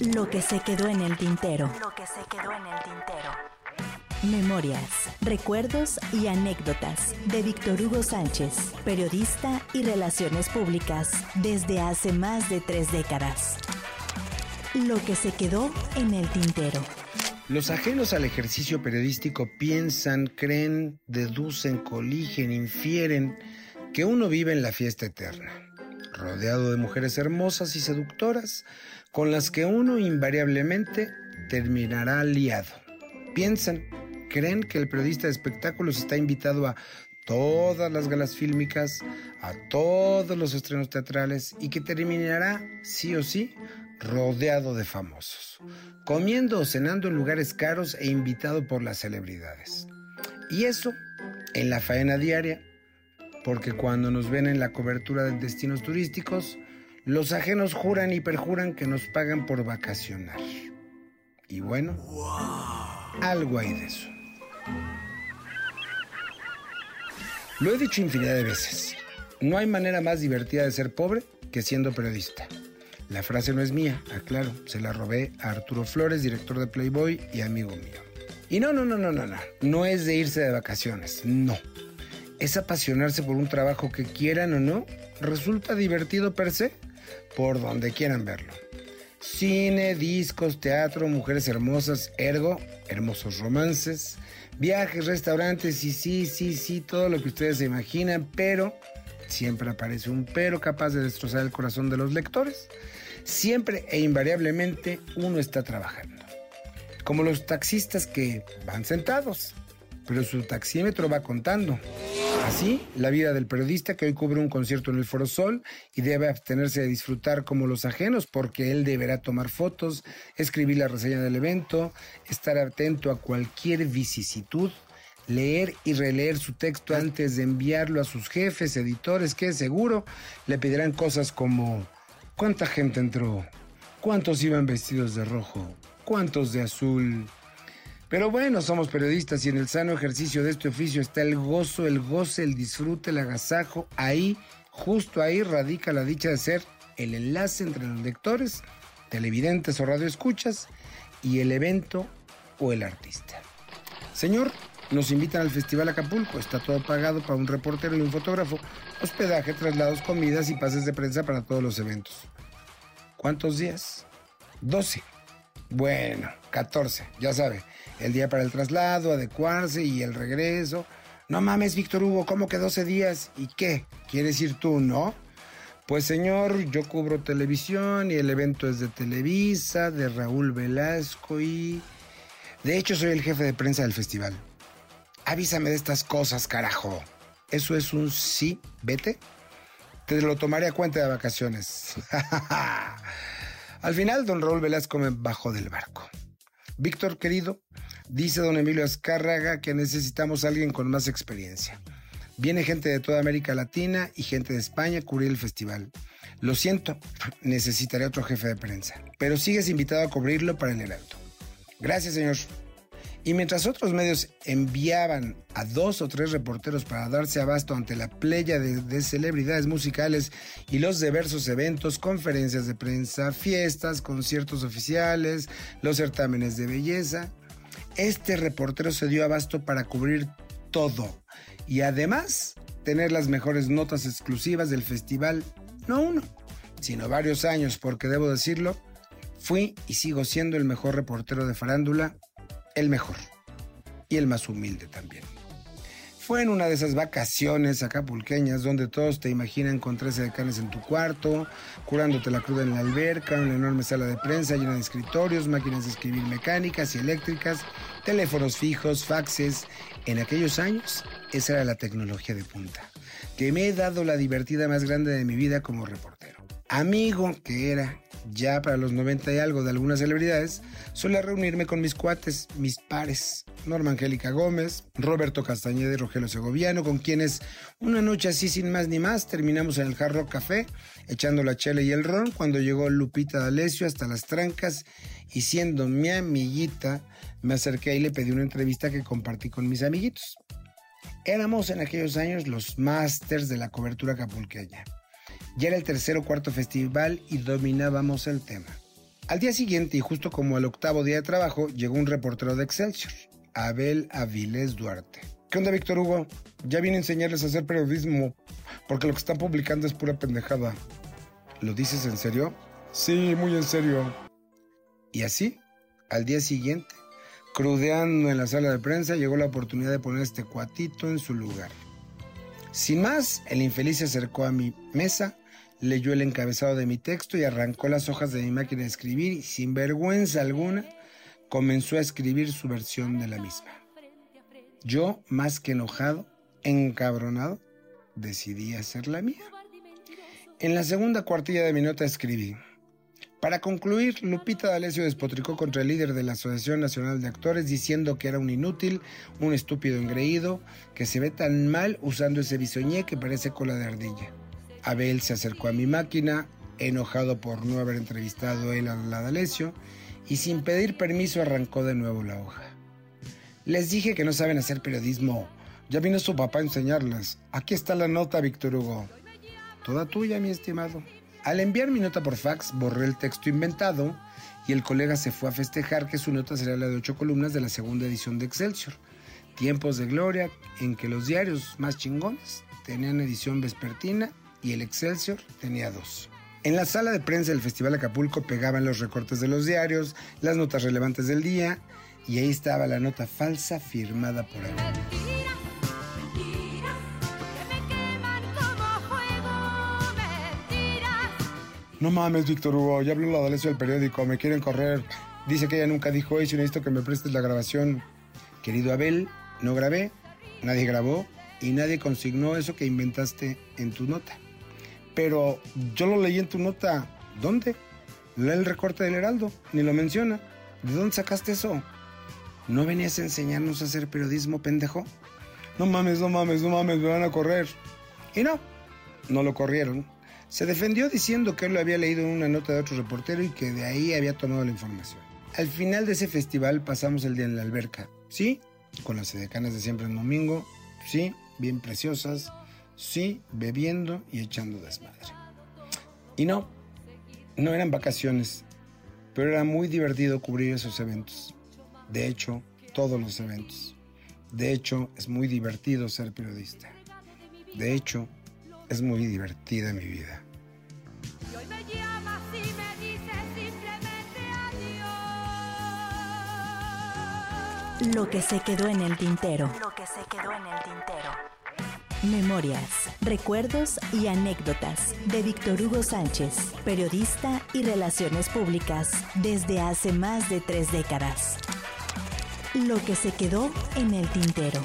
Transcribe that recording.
Lo que se quedó en el tintero. Lo que se quedó en el tintero. Memorias, recuerdos y anécdotas de Víctor Hugo Sánchez, periodista y relaciones públicas desde hace más de tres décadas. Lo que se quedó en el tintero. Los ajenos al ejercicio periodístico piensan, creen, deducen, coligen, infieren que uno vive en la fiesta eterna, rodeado de mujeres hermosas y seductoras, con las que uno invariablemente terminará liado. Piensan, creen que el periodista de espectáculos está invitado a todas las galas fílmicas, a todos los estrenos teatrales y que terminará, sí o sí, rodeado de famosos, comiendo o cenando en lugares caros e invitado por las celebridades. Y eso en la faena diaria, porque cuando nos ven en la cobertura de destinos turísticos, los ajenos juran y perjuran que nos pagan por vacacionar. Y bueno, algo hay de eso. Lo he dicho infinidad de veces. No hay manera más divertida de ser pobre que siendo periodista. La frase no es mía, aclaro, se la robé a Arturo Flores, director de Playboy y amigo mío. Y no, no, no, no, no, no, no es de irse de vacaciones, no. Es apasionarse por un trabajo que quieran o no, resulta divertido per se por donde quieran verlo. Cine, discos, teatro, mujeres hermosas, ergo, hermosos romances, viajes, restaurantes y sí, sí, sí, todo lo que ustedes se imaginan, pero siempre aparece un pero capaz de destrozar el corazón de los lectores. Siempre e invariablemente uno está trabajando. Como los taxistas que van sentados, pero su taxímetro va contando. Así, la vida del periodista que hoy cubre un concierto en el Foro Sol y debe abstenerse de disfrutar como los ajenos porque él deberá tomar fotos, escribir la reseña del evento, estar atento a cualquier vicisitud, leer y releer su texto antes de enviarlo a sus jefes, editores, que seguro le pedirán cosas como ¿cuánta gente entró? ¿Cuántos iban vestidos de rojo? ¿Cuántos de azul? Pero bueno, somos periodistas y en el sano ejercicio de este oficio está el gozo, el goce, el disfrute, el agasajo. Ahí, justo ahí radica la dicha de ser el enlace entre los lectores, televidentes o radioescuchas y el evento o el artista. Señor, nos invitan al Festival Acapulco. Está todo pagado para un reportero y un fotógrafo. Hospedaje, traslados, comidas y pases de prensa para todos los eventos. ¿Cuántos días? 12. Bueno, 14, ya sabe. El día para el traslado, adecuarse y el regreso. No mames, Víctor Hugo, ¿cómo que 12 días? ¿Y qué? ¿Quieres ir tú, no? Pues señor, yo cubro televisión y el evento es de Televisa, de Raúl Velasco y... De hecho, soy el jefe de prensa del festival. Avísame de estas cosas, carajo. ¿Eso es un sí, vete? Te lo tomaré a cuenta de vacaciones. Al final, don Raúl Velasco me bajó del barco. Víctor, querido, dice don Emilio Azcárraga que necesitamos a alguien con más experiencia. Viene gente de toda América Latina y gente de España a cubrir el festival. Lo siento, necesitaré otro jefe de prensa, pero sigues invitado a cubrirlo para el evento. Gracias, señor. Y mientras otros medios enviaban a dos o tres reporteros para darse abasto ante la playa de, celebridades musicales y los diversos eventos, conferencias de prensa, fiestas, conciertos oficiales, los certámenes de belleza, este reportero se dio abasto para cubrir todo y además tener las mejores notas exclusivas del festival, no uno, sino varios años, porque debo decirlo, fui y sigo siendo el mejor reportero de farándula el mejor y el más humilde también. Fue en una de esas vacaciones acapulqueñas donde todos te imaginan con 13 decanes en tu cuarto, curándote la cruda en la alberca, una enorme sala de prensa llena de escritorios, máquinas de escribir mecánicas y eléctricas, teléfonos fijos, faxes. En aquellos años, esa era la tecnología de punta, que me he dado la divertida más grande de mi vida como reportero. Amigo que era ya para los 90 y algo de algunas celebridades, suele reunirme con mis cuates, mis pares, Norma Angélica Gómez, Roberto Castañeda y Rogelio Segoviano, con quienes una noche así sin más ni más terminamos en el Jarro Café, echando la chela y el ron, cuando llegó Lupita D'Alessio hasta las trancas y siendo mi amiguita, me acerqué y le pedí una entrevista que compartí con mis amiguitos. Éramos en aquellos años los masters de la cobertura capulqueña. Ya era el tercer o cuarto festival y dominábamos el tema. Al día siguiente y justo como al octavo día de trabajo, llegó un reportero de Excelsior, Abel Avilés Duarte. ¿Qué onda, Víctor Hugo? Ya vine a enseñarles a hacer periodismo, porque lo que están publicando es pura pendejada. ¿Lo dices en serio? Sí, muy en serio. Y así, al día siguiente, crudeando en la sala de prensa, llegó la oportunidad de poner este cuatito en su lugar. Sin más, el infeliz se acercó a mi mesa, leyó el encabezado de mi texto y arrancó las hojas de mi máquina de escribir y sin vergüenza alguna comenzó a escribir su versión de la misma. Yo, más que enojado, encabronado, decidí hacer la mía. En la segunda cuartilla de mi nota escribí, para concluir, Lupita D'Alessio despotricó contra el líder de la Asociación Nacional de Actores diciendo que era un inútil, un estúpido engreído, que se ve tan mal usando ese bisoñé que parece cola de ardilla. Abel se acercó a mi máquina, enojado por no haber entrevistado él a la D'Alessio, y sin pedir permiso arrancó de nuevo la hoja. Les dije que no saben hacer periodismo. Ya vino su papá a enseñarles. Aquí está la nota, Víctor Hugo. Toda tuya, mi estimado. Al enviar mi nota por fax, borré el texto inventado y el colega se fue a festejar que su nota sería la de ocho columnas de la segunda edición de Excelsior. Tiempos de gloria en que los diarios más chingones tenían edición vespertina y el Excelsior tenía dos. En la sala de prensa del Festival Acapulco pegaban los recortes de los diarios, las notas relevantes del día y ahí estaba la nota falsa firmada por él. No mames, Víctor Hugo, ya habló la adolescencia del periódico, me quieren correr. Dice que ella nunca dijo eso y necesito que me prestes la grabación. Querido Abel, no grabé, nadie grabó y nadie consignó eso que inventaste en tu nota. Pero yo lo leí en tu nota. ¿Dónde? Lee el recorte del Heraldo, ni lo menciona. ¿De dónde sacaste eso? ¿No venías a enseñarnos a hacer periodismo, pendejo? No mames, no mames, no mames, me van a correr. Y no, no lo corrieron. Se defendió diciendo que él lo había leído en una nota de otro reportero y que de ahí había tomado la información. Al final de ese festival pasamos el día en la alberca. Sí, con las edecanas de siempre en domingo. Sí, bien preciosas. Sí, bebiendo y echando desmadre. Y no, no eran vacaciones, pero era muy divertido cubrir esos eventos. De hecho, todos los eventos. De hecho, es muy divertido ser periodista. De hecho, es muy divertida mi vida. Lo que se quedó en el tintero. Lo que se quedó en el tintero. Memorias, recuerdos y anécdotas de Víctor Hugo Sánchez, periodista y relaciones públicas desde hace más de tres décadas. Lo que se quedó en el tintero.